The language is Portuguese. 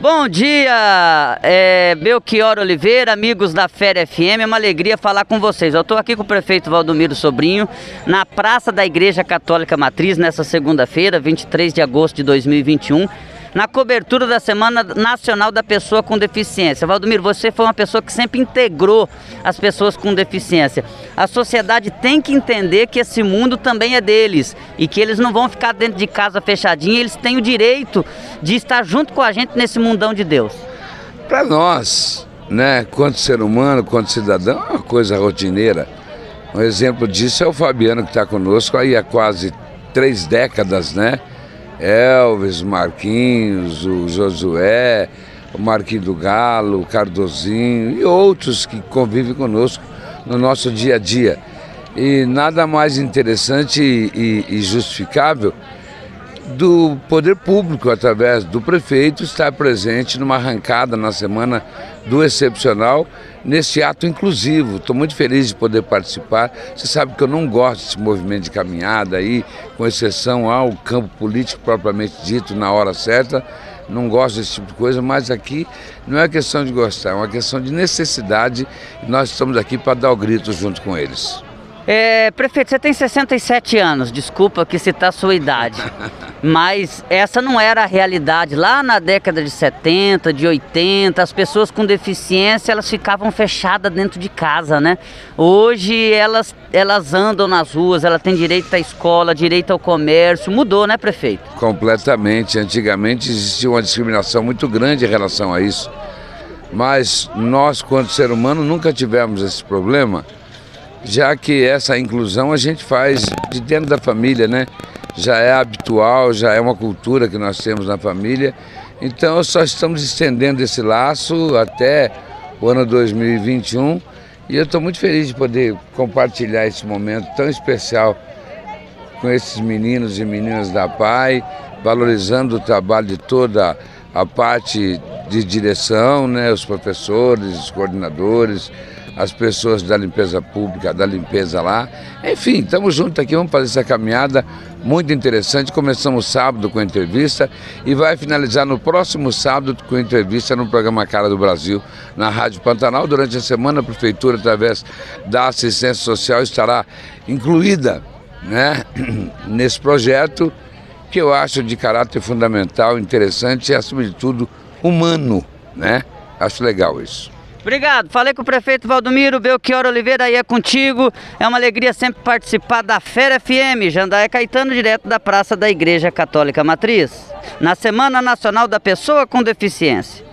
Bom dia, é, Belchior Oliveira, amigos da Féria FM, é uma alegria falar com vocês. Eu estou aqui com o prefeito Valdomiro Sobrinho, na Praça da Igreja Católica Matriz, nessa segunda-feira, 23 de agosto de 2021 na cobertura da Semana Nacional da Pessoa com Deficiência. Valdomiro, você foi uma pessoa que sempre integrou as pessoas com deficiência. A sociedade tem que entender que esse mundo também é deles e que eles não vão ficar dentro de casa fechadinha, eles têm o direito de estar junto com a gente nesse mundão de Deus. Para nós, né, quanto ser humano, quanto cidadão, é uma coisa rotineira. Um exemplo disso é o Fabiano que está conosco aí há quase três décadas, né? Elvis, Marquinhos, o Josué, o Marquinhos do Galo, o Cardozinho e outros que convivem conosco no nosso dia a dia. E nada mais interessante e, e justificável do poder público, através do prefeito, estar presente numa arrancada na semana do excepcional, nesse ato inclusivo. Estou muito feliz de poder participar. Você sabe que eu não gosto desse movimento de caminhada aí, com exceção ao campo político propriamente dito, na hora certa. Não gosto desse tipo de coisa, mas aqui não é questão de gostar, é uma questão de necessidade e nós estamos aqui para dar o grito junto com eles. É, prefeito, você tem 67 anos, desculpa que citar a sua idade, mas essa não era a realidade. Lá na década de 70, de 80, as pessoas com deficiência, elas ficavam fechadas dentro de casa, né? Hoje elas, elas andam nas ruas, elas têm direito à escola, direito ao comércio, mudou, né, prefeito? Completamente. Antigamente existia uma discriminação muito grande em relação a isso, mas nós, quanto ser humano, nunca tivemos esse problema já que essa inclusão a gente faz de dentro da família, né? Já é habitual, já é uma cultura que nós temos na família. Então só estamos estendendo esse laço até o ano 2021 e eu estou muito feliz de poder compartilhar esse momento tão especial com esses meninos e meninas da PAI, valorizando o trabalho de toda a parte de direção, né, os professores, os coordenadores, as pessoas da limpeza pública, da limpeza lá. Enfim, estamos juntos aqui, vamos fazer essa caminhada muito interessante. Começamos sábado com entrevista e vai finalizar no próximo sábado com entrevista no programa Cara do Brasil, na Rádio Pantanal. Durante a semana, a Prefeitura, através da assistência social, estará incluída né, nesse projeto que eu acho de caráter fundamental, interessante e, acima de tudo, humano. Né? Acho legal isso. Obrigado. Falei com o prefeito Valdomiro Belchior Oliveira, aí é contigo. É uma alegria sempre participar da Fera FM. Jandaia Caetano, direto da Praça da Igreja Católica Matriz. Na Semana Nacional da Pessoa com Deficiência.